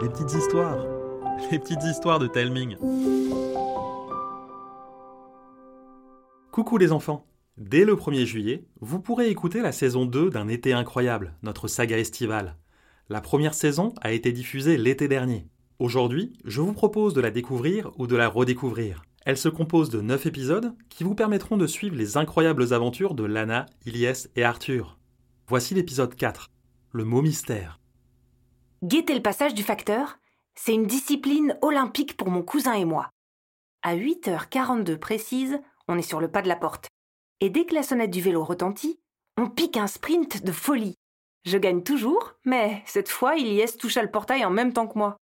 les petites histoires, les petites histoires de Telming. Coucou les enfants Dès le 1er juillet, vous pourrez écouter la saison 2 d'un été incroyable, notre saga estivale. La première saison a été diffusée l'été dernier. Aujourd'hui, je vous propose de la découvrir ou de la redécouvrir. Elle se compose de 9 épisodes qui vous permettront de suivre les incroyables aventures de Lana, Ilyes et Arthur. Voici l'épisode 4, le mot mystère. Guetter le passage du facteur, c'est une discipline olympique pour mon cousin et moi. À 8h42 précise, on est sur le pas de la porte. Et dès que la sonnette du vélo retentit, on pique un sprint de folie. Je gagne toujours, mais cette fois, Ilyes toucha le portail en même temps que moi.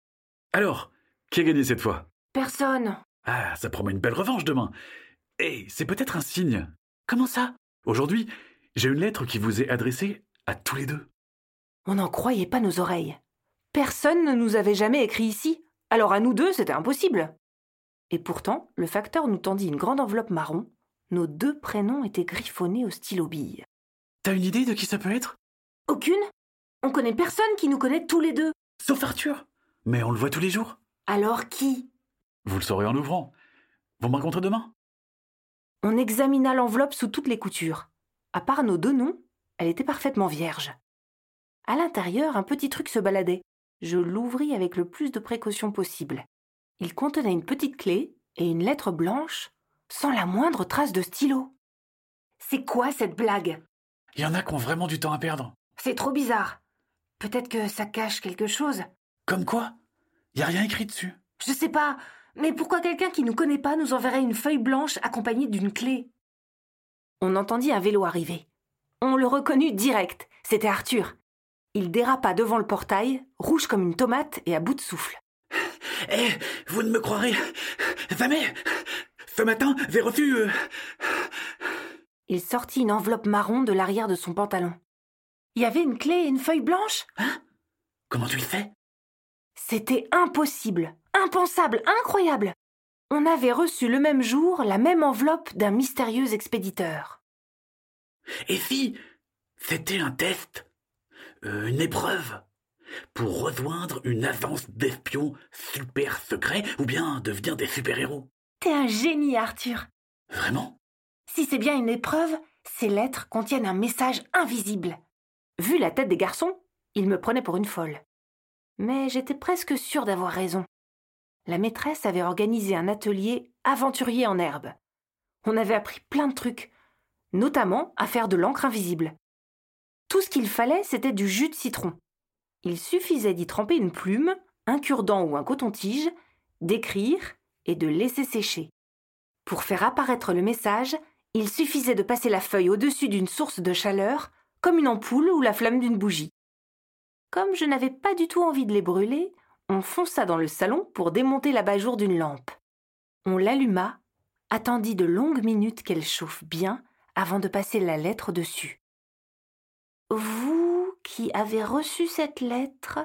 Alors, qui a gagné cette fois? Personne. Ah, ça promet une belle revanche demain. Et c'est peut-être un signe. Comment ça? Aujourd'hui, j'ai une lettre qui vous est adressée à tous les deux. On n'en croyait pas nos oreilles. Personne ne nous avait jamais écrit ici. Alors à nous deux, c'était impossible. Et pourtant, le facteur nous tendit une grande enveloppe marron nos deux prénoms étaient griffonnés au stylo bille. T'as une idée de qui ça peut être? Aucune On connaît personne qui nous connaît tous les deux. Sauf Arthur. Mais on le voit tous les jours. Alors qui? Vous le saurez en ouvrant. Vous me rencontrez demain? On examina l'enveloppe sous toutes les coutures. À part nos deux noms, elle était parfaitement vierge. À l'intérieur, un petit truc se baladait. Je l'ouvris avec le plus de précaution possible. Il contenait une petite clé et une lettre blanche sans la moindre trace de stylo. C'est quoi cette blague? Il y en a qui ont vraiment du temps à perdre. C'est trop bizarre. Peut-être que ça cache quelque chose. Comme quoi? Il y a rien écrit dessus. Je sais pas, mais pourquoi quelqu'un qui nous connaît pas nous enverrait une feuille blanche accompagnée d'une clé? On entendit un vélo arriver. On le reconnut direct. C'était Arthur. Il dérapa devant le portail, rouge comme une tomate et à bout de souffle. Eh, vous ne me croirez jamais ce matin, j'ai reçu. Euh, Il sortit une enveloppe marron de l'arrière de son pantalon. Il y avait une clé et une feuille blanche? Hein? Comment tu le fais? C'était impossible, impensable, incroyable. On avait reçu le même jour la même enveloppe d'un mystérieux expéditeur. Et si c'était un test? Euh, Une épreuve Pour rejoindre une avance d'espions super secrets ou bien devenir des super-héros T'es un génie, Arthur. Vraiment? Si c'est bien une épreuve, ces lettres contiennent un message invisible. Vu la tête des garçons, ils me prenaient pour une folle. Mais j'étais presque sûre d'avoir raison. La maîtresse avait organisé un atelier aventurier en herbe. On avait appris plein de trucs, notamment à faire de l'encre invisible. Tout ce qu'il fallait, c'était du jus de citron. Il suffisait d'y tremper une plume, un cure-dent ou un coton-tige, d'écrire et de laisser sécher. Pour faire apparaître le message, il suffisait de passer la feuille au-dessus d'une source de chaleur, comme une ampoule ou la flamme d'une bougie. Comme je n'avais pas du tout envie de les brûler, on fonça dans le salon pour démonter l'abat-jour d'une lampe. On l'alluma, attendit de longues minutes qu'elle chauffe bien avant de passer la lettre dessus. Vous qui avez reçu cette lettre,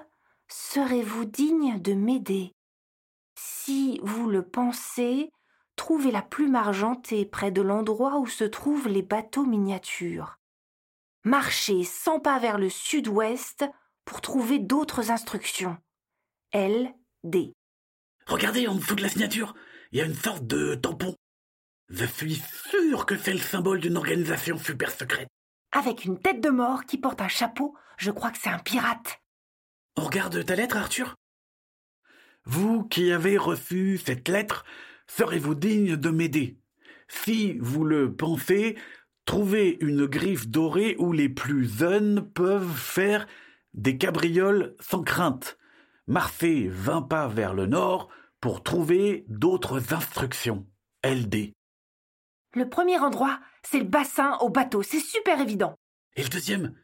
serez-vous digne de m'aider? Si vous le pensez, trouvez la plume argentée près de l'endroit où se trouvent les bateaux miniatures. Marchez cent pas vers le sud-ouest pour trouver d'autres instructions. L. D. Regardez en dessous de la signature, il y a une sorte de tampon. Je suis sûr que c'est le symbole d'une organisation super secrète. Avec une tête de mort qui porte un chapeau, je crois que c'est un pirate. Regarde ta lettre, Arthur? Vous qui avez reçu cette lettre, serez-vous digne de m'aider? Si vous le pensez, trouvez une griffe dorée où les plus jeunes peuvent faire des cabrioles sans crainte. Marchez vingt pas vers le nord pour trouver d'autres instructions. LD. Le premier endroit, c'est le bassin au bateau, c'est super évident. Et le deuxième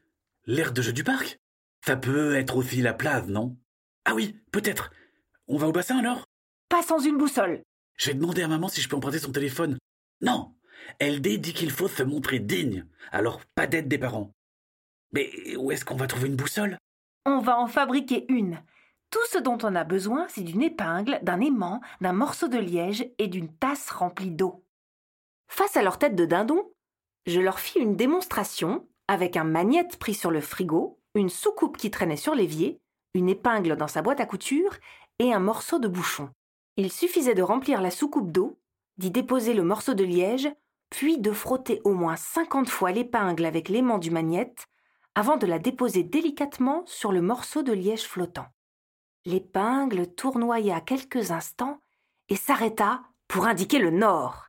L'aire de jeu du parc? Ça peut être aussi la place, non? Ah oui, peut-être. On va au bassin alors? Pas sans une boussole. J'ai demandé à maman si je peux emprunter son téléphone. Non LD dit qu'il faut se montrer digne, alors pas d'aide des parents. Mais où est-ce qu'on va trouver une boussole? On va en fabriquer une. Tout ce dont on a besoin, c'est d'une épingle, d'un aimant, d'un morceau de liège et d'une tasse remplie d'eau. Face à leur tête de dindon, je leur fis une démonstration avec un magnète pris sur le frigo, une soucoupe qui traînait sur l'évier, une épingle dans sa boîte à couture et un morceau de bouchon. Il suffisait de remplir la soucoupe d'eau, d'y déposer le morceau de liège, puis de frotter au moins cinquante fois l'épingle avec l'aimant du magnète avant de la déposer délicatement sur le morceau de liège flottant. L'épingle tournoya quelques instants et s'arrêta pour indiquer le nord.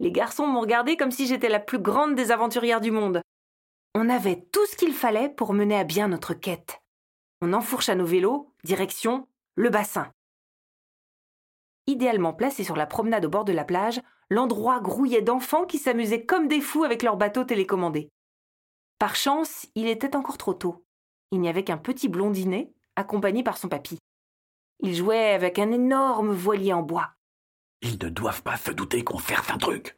Les garçons m'ont regardé comme si j'étais la plus grande des aventurières du monde. On avait tout ce qu'il fallait pour mener à bien notre quête. On enfourcha nos vélos, direction le bassin. Idéalement placé sur la promenade au bord de la plage, l'endroit grouillait d'enfants qui s'amusaient comme des fous avec leurs bateaux télécommandés. Par chance, il était encore trop tôt. Il n'y avait qu'un petit blondinet, accompagné par son papy. Il jouait avec un énorme voilier en bois. Ils ne doivent pas se douter qu'on cherche un truc.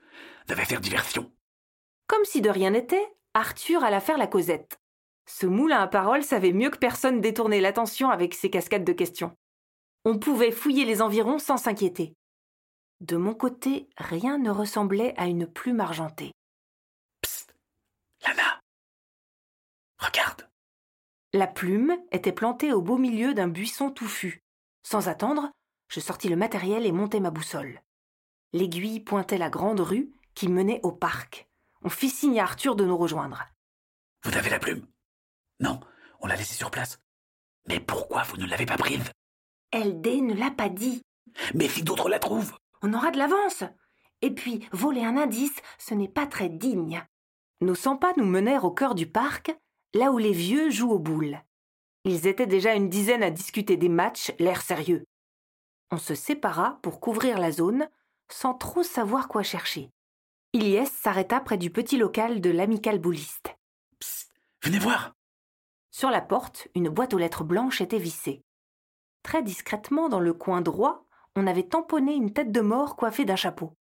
Ça va faire diversion. Comme si de rien n'était, Arthur alla faire la causette. Ce moulin à paroles savait mieux que personne détourner l'attention avec ses cascades de questions. On pouvait fouiller les environs sans s'inquiéter. De mon côté, rien ne ressemblait à une plume argentée. Psst Lana Regarde La plume était plantée au beau milieu d'un buisson touffu. Sans attendre, je sortis le matériel et montai ma boussole. L'aiguille pointait la grande rue qui menait au parc. On fit signe à Arthur de nous rejoindre. Vous avez la plume? Non, on l'a laissée sur place. Mais pourquoi vous ne l'avez pas prise? LD ne l'a pas dit. Mais si d'autres la trouvent On aura de l'avance. Et puis, voler un indice, ce n'est pas très digne. Nos cent pas nous menèrent au cœur du parc, là où les vieux jouent aux boules. Ils étaient déjà une dizaine à discuter des matchs, l'air sérieux. On se sépara pour couvrir la zone, sans trop savoir quoi chercher. Ilyes s'arrêta près du petit local de l'amical bouliste. Psst Venez voir Sur la porte, une boîte aux lettres blanches était vissée. Très discrètement, dans le coin droit, on avait tamponné une tête de mort coiffée d'un chapeau.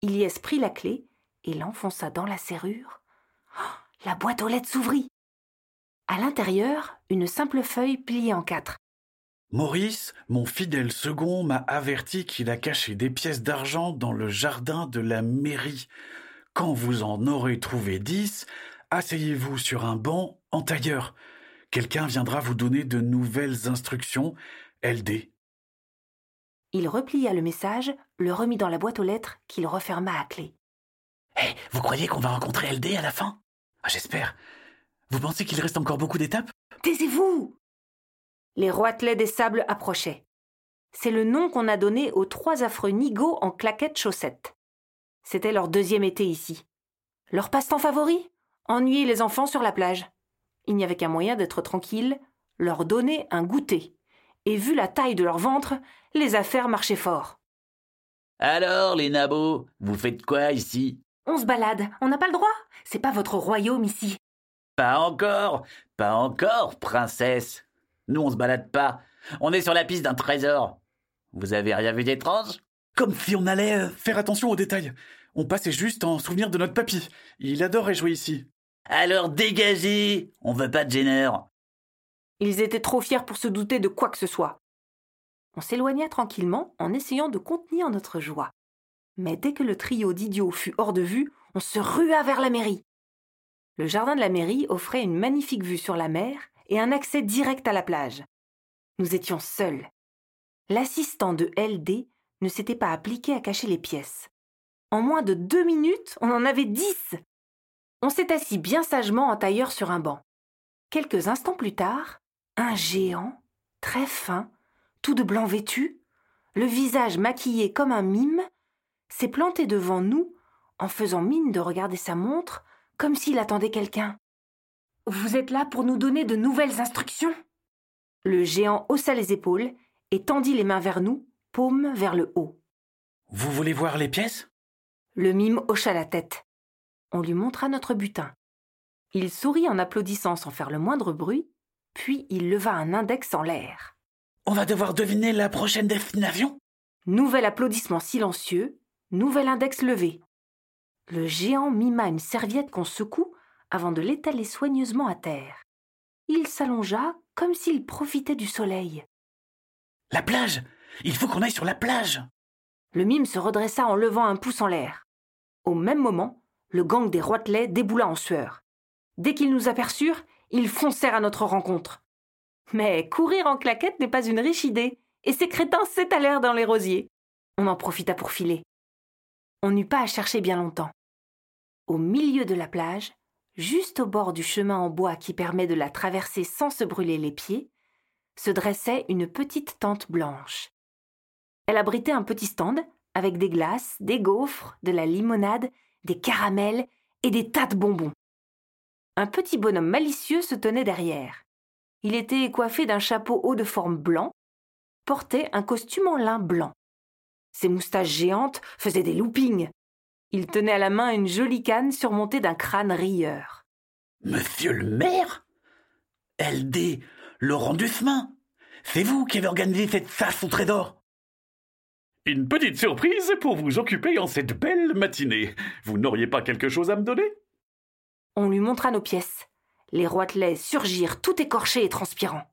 Ilyes prit la clé et l'enfonça dans la serrure. Oh, la boîte aux lettres s'ouvrit. À l'intérieur, une simple feuille pliée en quatre. Maurice, mon fidèle second, m'a averti qu'il a caché des pièces d'argent dans le jardin de la mairie. Quand vous en aurez trouvé dix, asseyez-vous sur un banc en tailleur. Quelqu'un viendra vous donner de nouvelles instructions. LD. Il replia le message, le remit dans la boîte aux lettres qu'il referma à clé. Hé, vous croyez qu'on va rencontrer LD à la fin? Ah, J'espère. Vous pensez qu'il reste encore beaucoup d'étapes? Taisez-vous les roitelets des sables approchaient. C'est le nom qu'on a donné aux trois affreux nigauds en claquettes chaussettes. C'était leur deuxième été ici. Leur passe-temps favori? Ennuyer les enfants sur la plage. Il n'y avait qu'un moyen d'être tranquille, leur donner un goûter. Et vu la taille de leur ventre, les affaires marchaient fort. Alors, les nabots, vous faites quoi ici? On se balade, on n'a pas le droit. C'est pas votre royaume ici. Pas encore, pas encore, princesse. Nous, on se balade pas. On est sur la piste d'un trésor. Vous avez rien vu d'étrange? Comme si on allait euh, faire attention aux détails. On passait juste en souvenir de notre papy. Il adorait jouer ici. Alors dégagez On veut pas de gêneurs. Ils étaient trop fiers pour se douter de quoi que ce soit. On s'éloigna tranquillement en essayant de contenir notre joie. Mais dès que le trio d'idiots fut hors de vue, on se rua vers la mairie. Le jardin de la mairie offrait une magnifique vue sur la mer et un accès direct à la plage. Nous étions seuls. L'assistant de LD ne s'était pas appliqué à cacher les pièces. En moins de deux minutes, on en avait dix. On s'est assis bien sagement en tailleur sur un banc. Quelques instants plus tard, un géant, très fin, tout de blanc vêtu, le visage maquillé comme un mime, s'est planté devant nous en faisant mine de regarder sa montre comme s'il attendait quelqu'un. Vous êtes là pour nous donner de nouvelles instructions Le géant haussa les épaules et tendit les mains vers nous, paume vers le haut. Vous voulez voir les pièces? Le mime hocha la tête. On lui montra notre butin. Il sourit en applaudissant sans faire le moindre bruit, puis il leva un index en l'air. On va devoir deviner la prochaine destination? Nouvel applaudissement silencieux, nouvel index levé. Le géant mima une serviette qu'on secoue avant de l'étaler soigneusement à terre. Il s'allongea comme s'il profitait du soleil. La plage Il faut qu'on aille sur la plage Le mime se redressa en levant un pouce en l'air. Au même moment, le gang des roitelets déboula en sueur. Dès qu'ils nous aperçurent, ils foncèrent à notre rencontre. Mais courir en claquette n'est pas une riche idée, et ces crétins s'étalèrent dans les rosiers. On en profita pour filer. On n'eut pas à chercher bien longtemps. Au milieu de la plage, juste au bord du chemin en bois qui permet de la traverser sans se brûler les pieds, se dressait une petite tente blanche. Elle abritait un petit stand avec des glaces, des gaufres, de la limonade, des caramels et des tas de bonbons. Un petit bonhomme malicieux se tenait derrière. Il était coiffé d'un chapeau haut de forme blanc, portait un costume en lin blanc. Ses moustaches géantes faisaient des loopings. Il tenait à la main une jolie canne surmontée d'un crâne rieur. Monsieur le maire? LD Laurent Dusmin C'est vous qui avez organisé cette chasse au trésor Une petite surprise pour vous occuper en cette belle matinée. Vous n'auriez pas quelque chose à me donner? On lui montra nos pièces. Les roitelets surgirent tout écorchés et transpirants.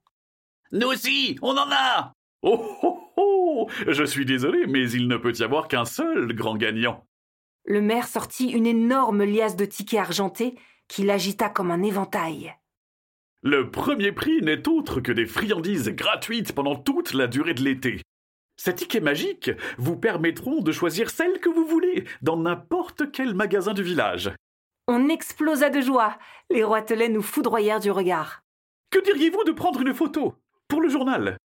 Nous aussi, on en a Oh oh oh Je suis désolé, mais il ne peut y avoir qu'un seul grand gagnant. Le maire sortit une énorme liasse de tickets argentés qu'il agita comme un éventail. Le premier prix n'est autre que des friandises gratuites pendant toute la durée de l'été. Ces tickets magiques vous permettront de choisir celle que vous voulez dans n'importe quel magasin du village. On explosa de joie. Les roitelets nous foudroyèrent du regard. Que diriez-vous de prendre une photo pour le journal?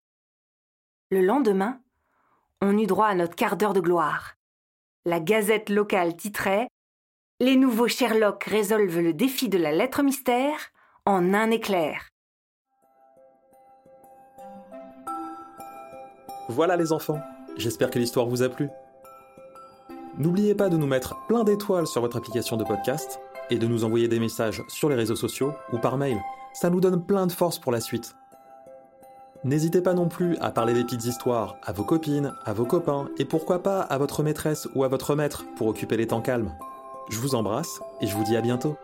Le lendemain, on eut droit à notre quart d'heure de gloire. La gazette locale titrait Les nouveaux Sherlock résolvent le défi de la lettre mystère en un éclair. Voilà les enfants, j'espère que l'histoire vous a plu. N'oubliez pas de nous mettre plein d'étoiles sur votre application de podcast et de nous envoyer des messages sur les réseaux sociaux ou par mail. Ça nous donne plein de force pour la suite. N'hésitez pas non plus à parler des petites histoires à vos copines, à vos copains et pourquoi pas à votre maîtresse ou à votre maître pour occuper les temps calmes. Je vous embrasse et je vous dis à bientôt.